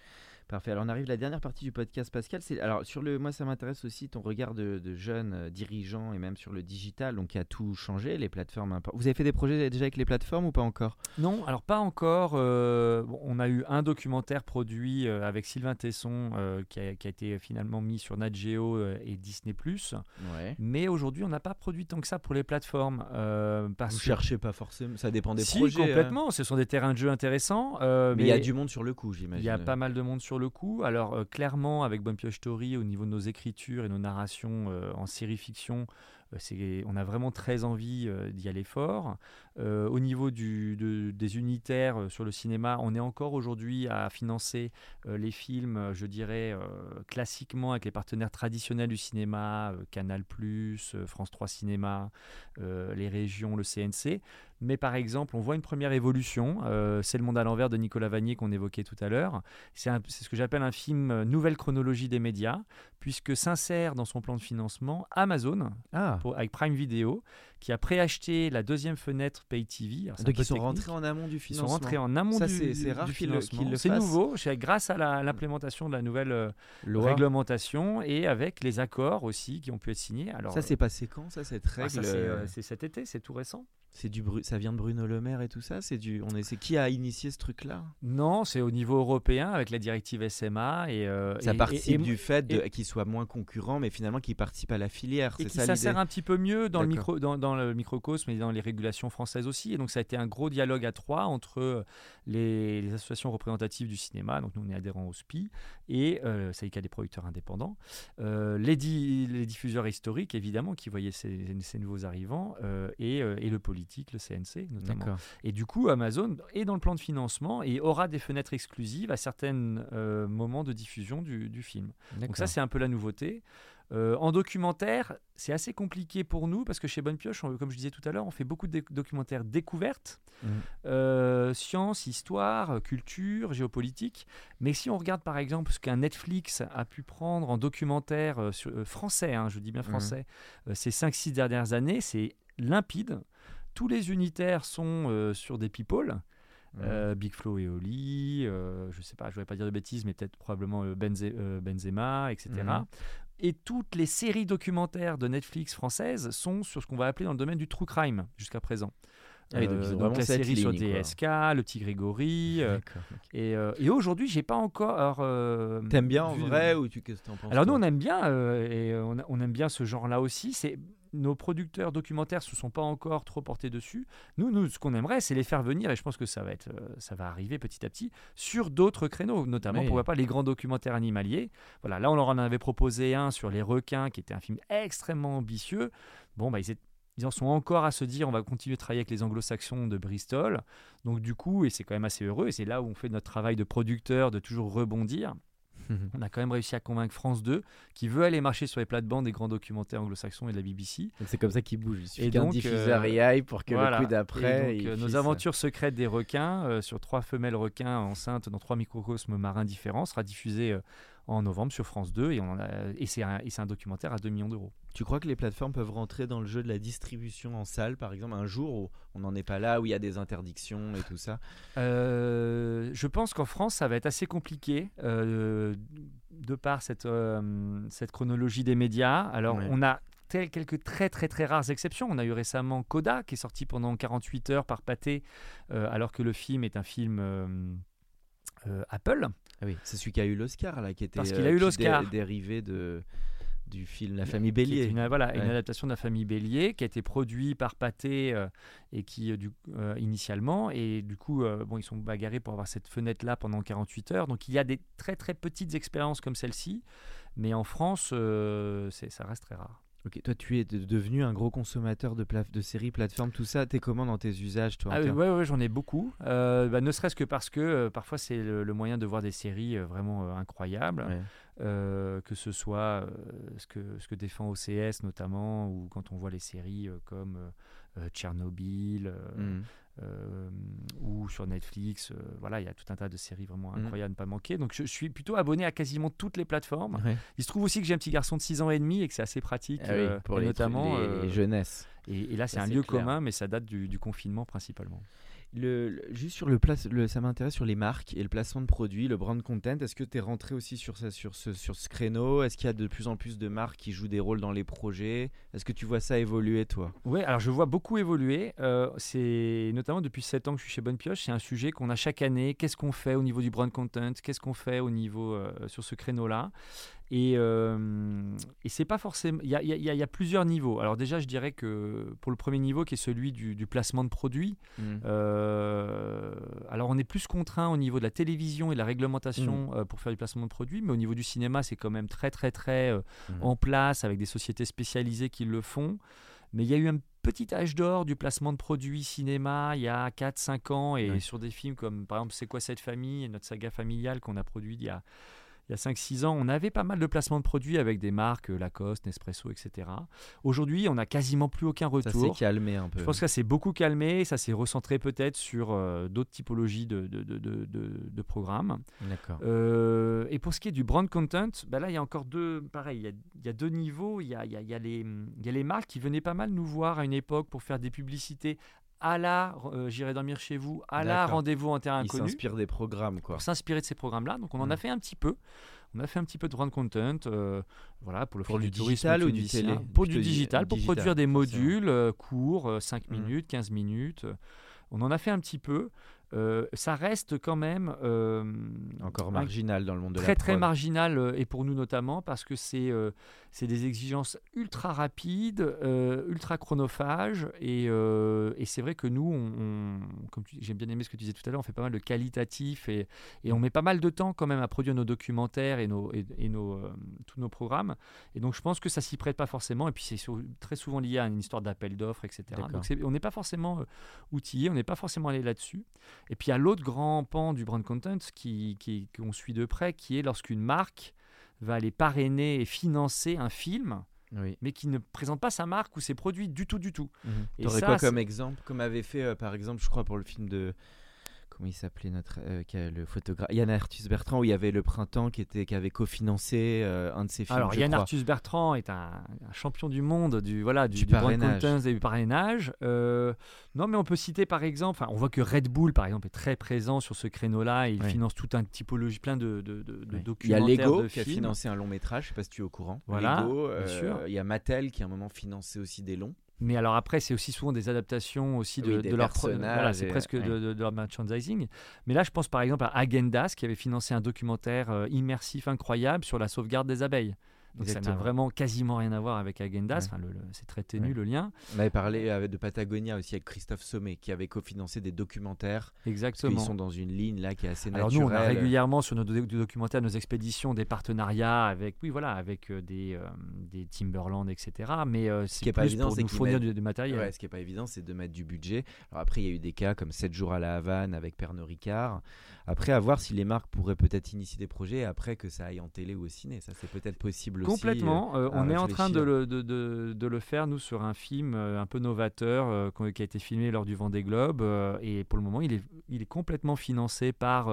Parfait. Alors on arrive à la dernière partie du podcast, Pascal. C'est alors sur le, moi ça m'intéresse aussi ton regard de, de jeune euh, dirigeant et même sur le digital, donc qui a tout changé, les plateformes. Vous avez fait des projets déjà avec les plateformes ou pas encore? Non, alors pas encore. euh, bon, on a eu un documentaire produit euh, avec Sylvain Tesson qui, a, qui a été finalement mis sur Nat Geo et Disney+. Ouais. Mais aujourd'hui, on n'a pas produit tant que ça pour les plateformes. parce Vous que- cherchez pas forcément, ça dépend des si, projets. hein. complètement. Ce sont des terrains de jeu intéressants. Mais il y a du monde sur le coup, j'imagine. Il y a pas mal de monde sur le coup. Alors euh, clairement, avec Bonne Pioche Story, au niveau de nos écritures et nos narrations euh, en série-fiction, euh, c'est- on a vraiment très envie euh, d'y aller fort. Euh, au niveau des unitaires euh, sur le cinéma, on est encore aujourd'hui à financer euh, les films, euh, je dirais, euh, classiquement avec les partenaires traditionnels du cinéma, euh, Canal+, euh, France 3 Cinéma, euh, les régions, le CNC. Mais par exemple, on voit une première évolution. euh, c'est le monde à l'envers de Nicolas Vanier qu'on évoquait tout à l'heure. C'est ce que j'appelle un film euh, nouvelle chronologie des médias, puisque s'insère dans son plan de financement Amazon Ah, pour- avec Prime Video, qui a préacheté la deuxième fenêtre Pay TV. Alors, un donc ils sont rentrés en amont du Ils financement. sont rentrés en amont Ça, du, c'est- rare C'est nouveau, c'est grâce à la- l'implémentation de la nouvelle euh, réglementation et avec les accords aussi qui ont pu être signés. Alors, Ça c'est passé quand ça cette ah, règle c'est euh, euh, c'est cet été, c'est tout récent. C'est du ça vient de Bruno Le Maire et tout ça. C'est du, on est, c'est qui a initié ce truc-là? Non, c'est au niveau européen avec la directive SMA et euh, Ça et- participe et- du fait qu'il soit moins concurrent, mais finalement qu'il participe à la filière. et ça s'insère un petit peu mieux dans le, D'accord. micro, dans, dans le microcosme et dans les régulations françaises aussi. Et donc ça a été un gros dialogue à trois entre euh, les, les associations représentatives du cinéma, donc nous on est adhérents au SPI, et euh, syndicat des producteurs indépendants, euh, les, di- les diffuseurs historiques évidemment qui voyaient ces, ces nouveaux arrivants, euh, et, et le politique, le CNC notamment. Et du coup, Amazon est dans le plan de financement et aura des fenêtres exclusives à certains euh, moments de diffusion du, du film. Donc ça, c'est un peu la nouveauté. Euh, en documentaire, c'est assez compliqué pour nous parce que chez Bonne Pioche, on- comme je disais tout à l'heure, on fait beaucoup de documentaires découvertes, Mhm. euh, science, histoire, culture, géopolitique. Mais si on regarde par exemple ce qu'un Netflix a pu prendre en documentaire euh, sur- français, hein, je dis bien Mhm. français, ces 5-6 dernières années, c'est limpide. Tous les unitaires sont euh, sur des people. Euh, Big Flo et Oli, euh, je sais pas, je voudrais pas dire de bêtises, mais peut-être probablement Benze- Benzema, etc. Mhm. Et toutes les séries documentaires de Netflix françaises sont sur ce qu'on va appeler dans le domaine du true crime jusqu'à présent. Ah oui, donc la série sur ligne, quoi. DSK, le petit Grégory. euh, et, euh, et aujourd'hui, j'ai pas encore. T'aimes bien en vrai ou tu qu'est-ce que t'en penses alors nous, on aime bien et on, on aime bien ce genre-là aussi. C'est nos producteurs documentaires se sont pas encore trop portés dessus. Nous, nous, ce qu'on aimerait, c'est les faire venir et je pense que ça va être, euh, ça va arriver petit à petit sur d'autres créneaux, notamment Oui. pourquoi pas les grands documentaires animaliers. Voilà, là, on leur en avait proposé un sur les requins, qui était un film extrêmement ambitieux. Bon, bah ils étaient ils en sont encore à se dire on va continuer de travailler avec les anglo-saxons de Bristol. Donc du coup, et c'est quand même assez heureux, et c'est là où on fait notre travail de producteur, de toujours rebondir. On a quand même réussi à convaincre France 2, qui veut aller marcher sur les plates-bandes des grands documentaires anglo-saxons et de la BBC. C'est comme ça qu'il bouge. Il suffit Et qu'un diffuseur euh, y aille pour que Voilà. le coup d'après. Euh, nos fisse- aventures secrètes des requins euh, sur trois femelles requins enceintes dans trois microcosmes marins différents sera diffusé euh, en novembre sur France 2 et, on en a- et c'est un, et c'est un documentaire à 2 millions d'euros. Tu crois que les plateformes peuvent rentrer dans le jeu de la distribution en salle, par exemple, un jour où on n'en est pas là, où il y a des interdictions et tout ça? Euh, je pense qu'en France, ça va être assez compliqué euh, de par cette, euh, cette chronologie des médias. Alors, Ouais. on a tel- quelques très très très rares exceptions. On a eu récemment Coda qui est sorti pendant 48 heures par Pathé, euh, alors que le film est un film euh, euh, Apple. Ah oui, c'est celui qui a eu l'Oscar, là, qui était Parce qu'il a eu qui dé- l'Oscar. dérivé de, du film La Famille Bélier. Une, voilà, une adaptation de la famille Bélier qui a été produit par Pathé euh, et qui euh, du, euh, initialement et du coup euh, bon ils sont bagarrés pour avoir cette fenêtre là pendant 48 heures donc il y a des très très petites expériences comme celle-ci mais en France ça reste très rare. Ok, toi, tu es de- devenu un gros consommateur de, plaf- de séries, plateformes, tout ça. T'es comment dans tes usages, toi Ah, oui, ouais, ouais, j'en ai beaucoup. Euh, bah, ne serait-ce que parce que euh, parfois c'est le, le moyen de voir des séries euh, vraiment incroyables. Ouais. Euh, que ce soit euh, ce, que, ce que défend OCS notamment, ou quand on voit les séries euh, comme Tchernobyl, Mhm. ou sur Netflix, voilà, il y a tout un tas de séries vraiment Mhm. incroyables à ne pas manquer. Donc je, je suis plutôt abonné à quasiment toutes les plateformes. Il se trouve aussi que j'ai un petit garçon de 6 ans et demi et que c'est assez pratique, Ah oui, pour les, notamment... les, les jeunesses. et, et là, c'est un lieu clair. commun, mais ça date du, du confinement principalement. Juste sur le place, le, ça m'intéresse sur les marques et le placement de produits, le brand content. Est-ce que tu es rentré aussi sur, ça, sur, ce, sur ce créneau? Est-ce qu'il y a de plus en plus de marques qui jouent des rôles dans les projets? Est-ce que tu vois ça évoluer, toi? Oui, alors je vois beaucoup évoluer. Euh, c'est notamment depuis 7 ans que je suis chez Bonne Pioche. C'est un sujet qu'on a chaque année. Qu'est-ce qu'on fait au niveau du brand content? Qu'est-ce qu'on fait au niveau euh, sur ce créneau-là? Et, euh, et c'est pas forcément. Il y a, y y plusieurs niveaux. Alors déjà, je dirais que pour le premier niveau, qui est celui du, du placement de produits, euh, alors on est plus contraint au niveau de la télévision et de la réglementation euh, pour faire du placement de produits, mais au niveau du cinéma, c'est quand même très très très Mhm. en place avec des sociétés spécialisées qui le font. Mais il y a eu un petit âge d'or du placement de produits cinéma il y a 4-5 ans et sur des films comme par exemple C'est quoi cette famille, notre saga familiale qu'on a produite il y a, il y a 5-6 ans, on avait pas mal de placements de produits avec des marques euh, Lacoste, Nespresso, etc. Aujourd'hui, on n'a quasiment plus aucun Ça s'est retour. calmé un peu. Je pense que ça s'est beaucoup calmé, ça s'est recentré peut-être sur euh, d'autres typologies de, de, de- de- de- de programmes. D'accord. Euh, et pour ce qui est du brand content, bah là, il y a encore deux, pareil, il y a, il y a deux niveaux. Il y a, il y a- il y a les, il y a les marques qui venaient pas mal nous voir à une époque pour faire des publicités à la euh, J'irai dormir chez vous, à la D'accord. Rendez-vous en terrain inconnu, s'inspirent des programmes, quoi. pour s'inspirer de ces programmes-là. Donc on en a fait un petit peu. On a fait un petit peu de brand content, euh, voilà, pour le Pour du digital ou du télé Pour du digital, pour digital, produire des modules euh, courts, euh, 5 Mm. minutes, 15 minutes. On en a fait un petit peu. Euh, ça reste quand même euh, Encore marginal dans le monde de très la très prod. marginal euh, et pour nous notamment parce que c'est euh, c'est des exigences ultra rapides, ultra chronophages et, et c'est vrai que nous, on, on- comme j'aime bien aimé ce que tu disais tout à l'heure, on fait pas mal de qualitatif et, et on met pas mal de temps quand même à produire nos documentaires et, nos, et, et nos, tous nos programmes et donc je pense que ça s'y prête pas forcément et puis c'est très souvent lié à une histoire d'appel d'offres etc. Donc on n'est pas forcément outillé, on n'est pas forcément allé là-dessus. Et puis il y a l'autre grand pan du brand content qui, qui- qu'on suit de près, qui est lorsqu'une marque va aller parrainer et financer un film, Oui. mais qui ne présente pas sa marque ou ses produits du tout, du tout. Et T'aurais ça, quoi c'est- comme exemple Comme avait fait, euh, par exemple, je crois, pour le film de. Comment il s'appelait notre euh, le photographe Yann Arthus Bertrand où il y avait le printemps qui était qui avait cofinancé euh, un de ses films. Alors je Yann crois. Arthus Bertrand est un, un champion du monde du voilà du, Du parrainage. et du parrainage. Euh, non, mais on peut citer par exemple, on voit que Red Bull par exemple est très présent sur ce créneau-là. Il finance tout un typologie, plein de, de, de- de. Il y a Lego qui a financé un long métrage, je sais pas si tu es au courant. Voilà, Lego, bien sûr. il y a Mattel qui à un moment financé aussi des longs. Mais alors après, c'est aussi souvent des adaptations aussi de, Oui, de leur voilà, c'est presque de, ouais. de- de leur merchandising. Mais là, je pense par exemple à Agendas qui avait financé un documentaire euh, immersif incroyable sur la sauvegarde des abeilles. Donc ça n'a vraiment quasiment rien à voir avec Agendas. Ouais. Enfin, le- le- c'est très ténu Ouais. le lien. On avait parlé euh, de Patagonia aussi avec Christophe Sommet qui avait cofinancé des documentaires. Parce Exactement. sont dans une ligne là qui est assez Alors nous, naturelle. on a régulièrement sur nos do- documentaires, nos expéditions, des partenariats avec, oui, voilà, avec euh, des, euh, des Timberland, etc. Mais euh, qui c'est est pas plus évident, pour c'est nous fournir mettent- du, du matériel. Ouais, ce qui est pas évident, c'est de mettre du budget. Alors après, il y a eu des cas comme 7 jours à la Havane avec Pernod Ricard. Après, à voir si les marques pourraient peut-être initier des projets après que ça aille en télé ou au ciné. Ça, c'est peut-être possible aussi. Complètement. euh, Euh, on est en train de le, de, de- de le faire, nous, sur un film euh, un peu novateur qui a été filmé lors du Vendée Globe. et pour le moment, il est, il est complètement financé par,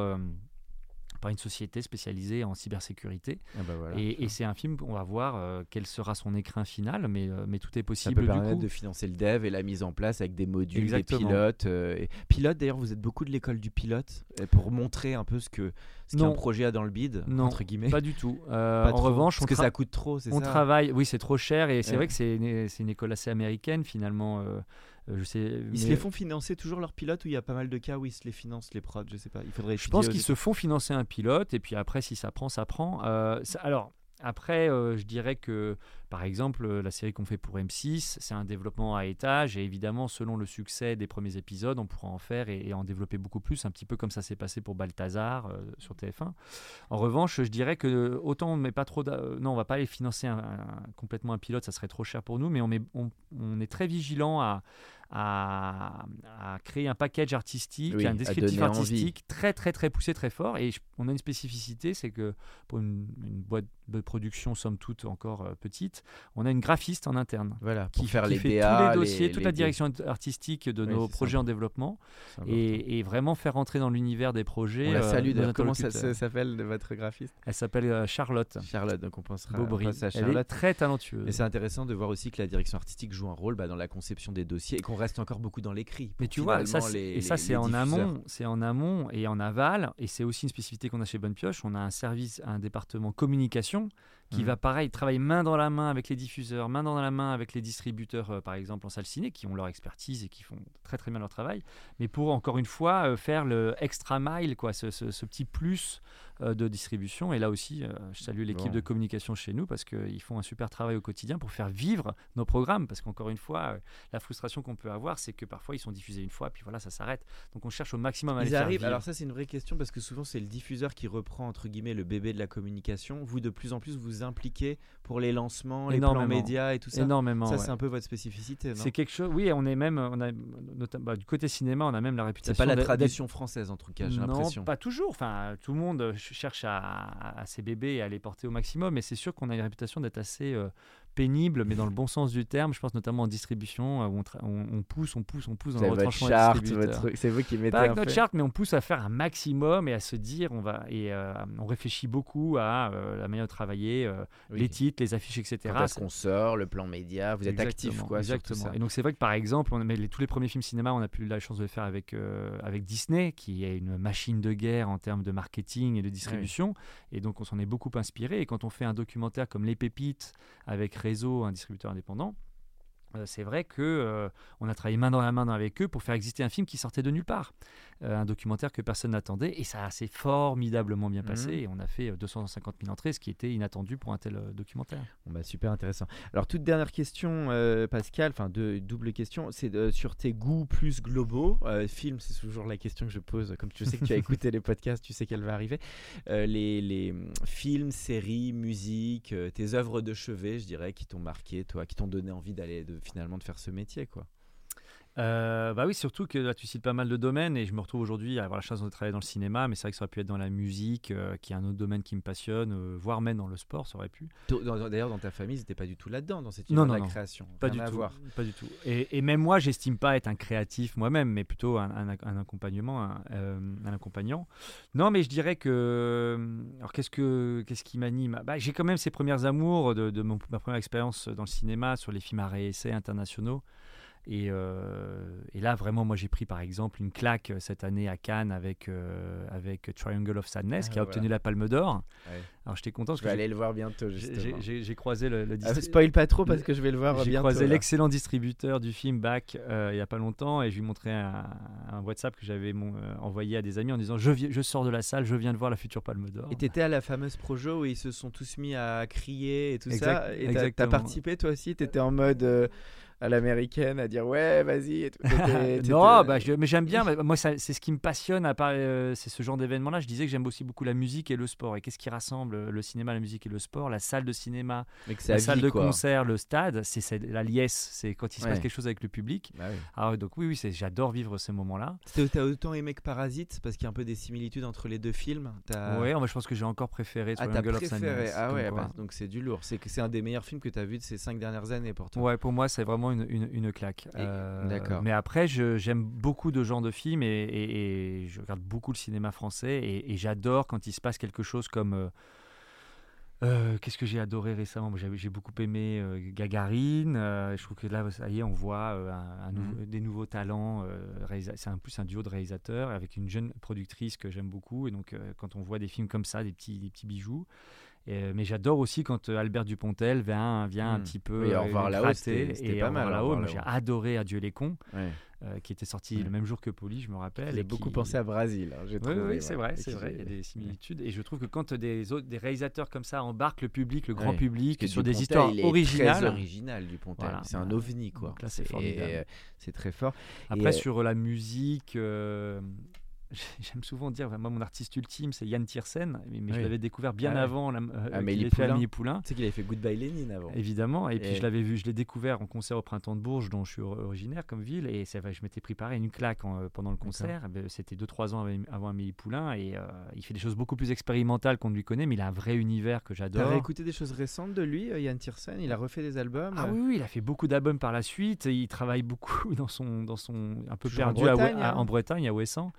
par une société spécialisée en cybersécurité. Ah bah voilà. Et, et c'est un film, on va voir euh, quel sera son écrin final, mais, euh, mais tout est ça possible peut du permettre coup. de financer le dev et la mise en place avec des modules, Exactement. des pilotes. euh, et... Pilote, d'ailleurs, vous êtes beaucoup de l'école du pilote pour montrer un peu ce que ce qu'un projet a dans le bid, Non, entre guillemets. Pas du tout. Euh, Pas en trop, revanche, parce on que ça coûte trop, c'est On ça travaille, oui, c'est trop cher et c'est Ouais. vrai que c'est une, une école assez américaine finalement. euh, je sais, Ils se les font financer toujours leurs pilotes ou il y a pas mal de cas où ils se les financent les prods Je sais pas. Il faudrait. Je pense qu'ils se font financer un pilote et puis après, si ça prend, ça prend. Euh, ça- alors. Après, euh, je dirais que, par exemple, la série qu'on fait pour M6, c'est un développement à étage et évidemment, selon le succès des premiers épisodes, on pourra en faire et, et en développer beaucoup plus, un petit peu comme ça s'est passé pour Balthazar euh, sur TF1. En revanche, je dirais que autant on ne met pas trop, non, on va pas aller financer un- un- complètement un pilote, ça serait trop cher pour nous, mais on, met- on- on est très vigilant à, à, à créer un package artistique, Oui, un descriptif envie. artistique très très très poussé, très fort. Et je- on a une spécificité, c'est que pour une, une boîte de production somme toute encore euh, petite, on a une graphiste en interne Voilà. qui, Pour faire qui les fait DA, tous les dossiers, toute les la direction artistique de Oui, nos projets en développement et, et vraiment faire rentrer dans l'univers des projets. On la euh, salue. Comment ça s'appelle de votre graphiste? Elle s'appelle euh, Charlotte Charlotte. Donc on pensera Beaubry. à Elle est Charlotte. très talentueuse. Et c'est intéressant de voir aussi que la direction artistique joue un rôle bah, dans la conception des dossiers et qu'on reste encore beaucoup dans l'écrit. Mais tu vois, ça, et ça c'est en amont, c'est en amont et en aval, et c'est aussi une spécificité qu'on a chez Bonne Pioche. On a un service, un département communication qui Mhm. va pareil travailler main dans la main avec les diffuseurs, main dans la main avec les distributeurs, euh, par exemple en salle ciné, qui ont leur expertise et qui font très très bien leur travail, mais pour encore une fois euh, faire le extra mile, quoi, ce, ce- ce petit plus de distribution. Et là aussi, euh, je salue l'équipe de communication chez nous parce qu'ils font un super travail au quotidien pour faire vivre nos programmes. Parce qu'encore une fois, euh, la frustration qu'on peut avoir, c'est que parfois ils sont diffusés une fois, puis voilà, ça s'arrête. Donc on cherche au maximum à les Ils faire arrivent. vivre. Alors ça c'est une vraie question parce que souvent c'est le diffuseur qui reprend entre guillemets le bébé de la communication. Vous de plus en plus vous impliquez pour les lancements, les plans médias et tout ça. Énormément. Ça ouais. c'est un peu votre spécificité, non? C'est quelque chose. Oui, on est même, on a, notamment bah, du côté cinéma, on a même la réputation. C'est pas la tradition française en tout cas, j'ai Non, l'impression. pas toujours. Enfin, tout le monde euh, cherche à, à ses bébés et à les porter au maximum. Mais c'est sûr qu'on a une réputation d'être assez euh, pénible, mais dans le bon sens du terme. Je pense notamment en distribution, euh, où on, on- on pousse, on pousse, on pousse dans le retranchement charte, c'est vous qui mettez Pas avec un notre charte, mais on pousse à faire un maximum et à se dire, on va et euh, on réfléchit beaucoup à euh, la manière de travailler, euh, Oui. les titres, les affiches, etc. Quand est-ce qu'on sort, le plan média, vous êtes actif Exactement, quoi sur tout Exactement. ça. Et donc c'est vrai que par exemple, on a, mais les- tous les premiers films cinéma, on a pu la chance de le faire avec avec Disney, qui est une machine de guerre en termes de marketing et de distribution. Et donc on s'en est beaucoup inspiré. Et quand on fait un documentaire comme Les Pépites avec Un distributeur indépendant. euh, c'est vrai que euh, a travaillé main dans la main avec eux pour faire exister un film qui sortait de nulle part, un documentaire que personne n'attendait et ça s'est formidablement bien passé Mhm. et on a fait euh, 250 000 entrées, ce qui était inattendu pour un tel euh, documentaire. Bon, bah, super intéressant. Alors toute dernière question, euh, Pascal, enfin deux double question, c'est euh, sur tes goûts plus globaux. Euh, film, c'est toujours la question que je pose. Comme tu sais que tu as *laughs* écouté les podcasts, tu sais qu'elle va arriver. Euh, les, les, hum, films, séries, musique, euh, tes œuvres de chevet, je dirais, qui t'ont marqué, toi, qui t'ont donné envie d'aller de, finalement de faire ce métier, quoi. Euh, bah oui, surtout que là, tu cites pas mal de domaines et je me retrouve aujourd'hui à avoir la chance de travailler dans le cinéma, mais c'est vrai que ça aurait pu être dans la musique, euh, qui est un autre domaine qui me passionne, euh, voire même dans le sport, ça aurait pu. D'ailleurs, dans ta famille, c'était pas du tout là-dedans, dans cette Non, non, de la non. création. Pas Rien du à tout. voir. Pas du tout. Et, et même moi, j'estime pas être un créatif moi-même, mais plutôt un, un- un accompagnement, un, un accompagnant. Non, mais je dirais que. Alors, qu'est-ce, que, qu'est-ce qui m'anime? Bah, J'ai quand même ces premières amours de, de mon- ma première expérience dans le cinéma sur les films à réessai internationaux. Et, euh, et là, vraiment, moi, j'ai pris par exemple une claque euh, cette année à Cannes avec, euh, avec Triangle of Sadness, Ah, qui a voilà. obtenu la Palme d'Or. Ouais. Alors, j'étais content parce Je vais que aller le voir bientôt, j'ai, justement. j'ai- j'ai- j'ai croisé le, le Ah, spoil pas trop parce que je vais le voir j'ai bientôt. croisé là. l'excellent distributeur du film Back euh, il y a pas longtemps et je lui montrais un, un WhatsApp que j'avais envoyé à des amis en disant je, viens- je sors de la salle, je viens de voir la future Palme d'Or. Et t'étais à la fameuse Projo où ils se sont tous mis à crier et tout Exact- ça. Et t'as- participé toi aussi? T'étais en mode à l'américaine à dire ouais, vas-y. *laughs* non, bah, mais j'aime bien. moi, c'est ce qui me passionne. À part, euh, c'est ce genre d'événement-là. Je disais que j'aime aussi beaucoup la musique et le sport. Et qu'est-ce qui rassemble le cinéma, la musique et le sport? La salle de cinéma, la salle de concert, le stade. C'est la liesse. C'est quand il se passe quelque chose avec le public. Bah oui. Alors, donc oui, oui, j'adore vivre ces moments-là. T'as autant aimé que Parasite parce qu'il y a un peu des similitudes entre les deux films? Oui, moi je pense que j'ai encore préféré ah, Triangle of Sadness. Ah ouais, bah, donc c'est du lourd. C'est que c'est un des meilleurs films que tu as vu de ces cinq dernières années pour toi. Ouais, pour moi c'est vraiment une, une, claque. Euh, d'accord. Mais après, j'aime beaucoup de genres de films et, je regarde beaucoup le cinéma français et, j'adore quand il se passe quelque chose comme. Euh, euh, qu'est-ce que j'ai adoré récemment? J'ai beaucoup aimé Gagarine. je trouve que là, ça y est, on voit un, mhm. des nouveaux talents. c'est un plus un duo de réalisateurs avec une jeune productrice que j'aime beaucoup. Et donc, quand on voit des films comme ça, des petits, des petits bijoux, euh, mais j'adore aussi quand euh, Albert Dupontel vient, vient un hmm. petit peu oui, au revoir là-haut, c'était pas mal. Là-haut, j'ai adoré Adieu les cons, euh, qui était sorti le même jour que Poli, je me rappelle. J'ai beaucoup pensé à Brésil. Hein, oui, oui c'est vrai, c'est vrai. Il y a des similitudes. Et je trouve que quand des, autres, des réalisateurs comme ça embarquent le public, le grand public, sur des histoires originales. C'est original, Dupontel. c'est un ovni, quoi. là, c'est formidable. C'est très fort. Après, sur la musique *laughs* j'aime souvent dire, moi mon artiste ultime c'est Yann Tiersen, mais, je l'avais découvert bien ah avant la, euh, Amélie Poulain. Poulain. Tu sais qu'il avait fait Goodbye Lénine avant. Évidemment, et, puis je l'avais vu, je l'ai découvert en concert au Printemps de Bourges, dont je suis originaire comme ville, et ça, je m'étais préparé une claque euh, pendant le concert. Eh ben, c'était 2-3 ans avant Amélie Poulain, et euh, il fait des choses beaucoup plus expérimentales qu'on ne lui connaît, mais il a un vrai univers que j'adore. Tu écouté des choses récentes de lui, Yann Tiersen? Il a refait des albums Ah oui, oui, il a fait beaucoup d'albums par la suite, il travaille beaucoup *laughs* dans son, dans son un peu perdu en Bretagne, à, en Bretagne, à Ouessant.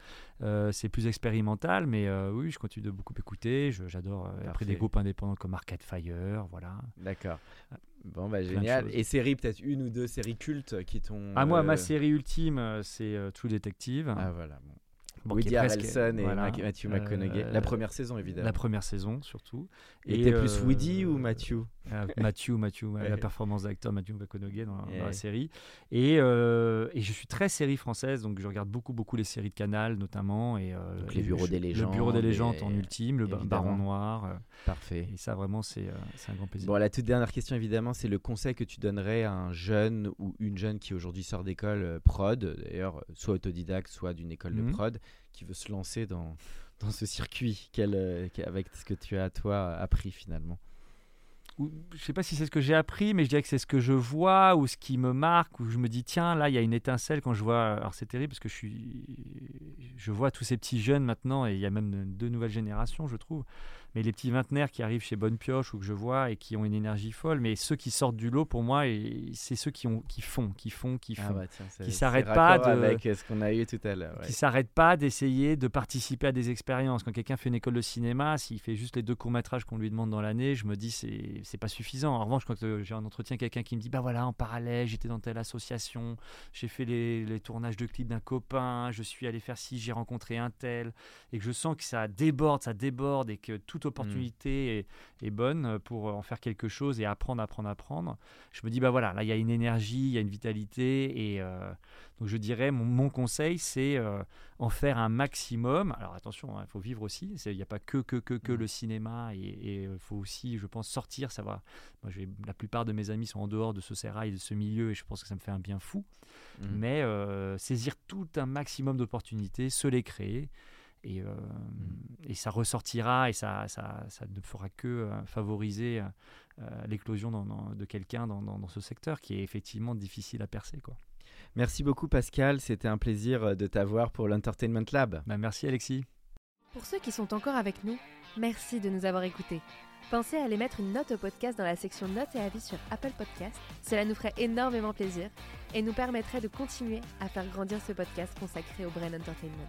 C'est plus expérimental, mais euh, oui, je continue de beaucoup écouter. J'adore. Euh, après des groupes indépendants comme Arcade Fire, voilà. D'accord. Ah, bon, bah génial. Et séries, peut-être une ou deux séries cultes qui t'ont. Ah, moi, ma euh, série ultime, c'est True Detective. Ah, voilà. Bon. Woody Harrelson et Matthew McConaughey. la première saison, évidemment. La première saison, surtout. Et, t'es plus Woody ou Matthew euh, Matthew, Matthew, la performance d'acteur Matthew McConaughey dans, la série. Et, euh, et, je suis très série française, donc je regarde beaucoup, beaucoup les séries de Canal, notamment. Et, euh, les bureaux des légendes. Le bureau des légendes en ultime, le Baron Noir. Parfait. Et ça, vraiment, c'est un grand plaisir. Bon, la toute dernière question, évidemment, c'est le conseil que tu donnerais à un jeune ou une jeune qui aujourd'hui sort d'école prod, d'ailleurs, soit autodidacte, soit d'une école de mhm. prod, qui veut se lancer dans, *laughs* dans ce circuit avec ce que tu as, toi, appris finalement je sais pas si c'est ce que j'ai appris, mais je dirais que c'est ce que je vois ou ce qui me marque, où je me dis tiens là il y a une étincelle quand je vois. Alors c'est terrible parce que je suis, je vois tous ces petits jeunes maintenant et il y a même deux nouvelles générations je trouve mais les petits vingtenaires qui arrivent chez Bonne Pioche ou que je vois et qui ont une énergie folle, mais ceux qui sortent du lot pour moi, c'est ceux qui, ont, qui font, qui font, qui ah font, qui s'arrêtent pas de, avec ce qu'on a eu tout à l'heure, qui s'arrêtent pas d'essayer de participer à des expériences. Quand quelqu'un fait une école de cinéma, s'il fait juste les deux courts métrages qu'on lui demande dans l'année, je me dis c'est c'est pas suffisant. En revanche, quand euh, j'ai un entretien, quelqu'un qui me dit bah voilà en parallèle j'étais dans telle association, j'ai fait les, les tournages de clips d'un copain, je suis allé faire ci, j'ai rencontré un tel, et que je sens que ça déborde, ça déborde et que tout opportunité est, bonne pour en faire quelque chose et apprendre, apprendre, apprendre. Je me dis, bah voilà, là, il y a une énergie, il y a une vitalité. Et euh, donc, je dirais, mon, conseil, c'est euh, en faire un maximum. Alors, attention, hein, il faut vivre aussi. Il n'y a pas que, que, que, que mmh. le cinéma. Et il faut aussi, je pense, sortir. Ça va. Moi, la plupart de mes amis sont en dehors de ce sérail, de ce milieu. Et je pense que ça me fait un bien fou. Mmh. Mais euh, saisir tout un maximum d'opportunités, se les créer. Et, euh, mm. et, ça ressortira et ça, ça, ça ne fera que euh, favoriser euh, l'éclosion de quelqu'un dans, dans, ce secteur qui est effectivement difficile à percer. Quoi. Merci beaucoup Pascal, c'était un plaisir de t'avoir pour l'Entertainment Lab. Bah, merci Alexis. Pour ceux qui sont encore avec nous, merci de nous avoir écoutés. Pensez à aller mettre une note au podcast dans la section notes et avis sur Apple Podcast. Cela nous ferait énormément plaisir et nous permettrait de continuer à faire grandir ce podcast consacré au Brain Entertainment.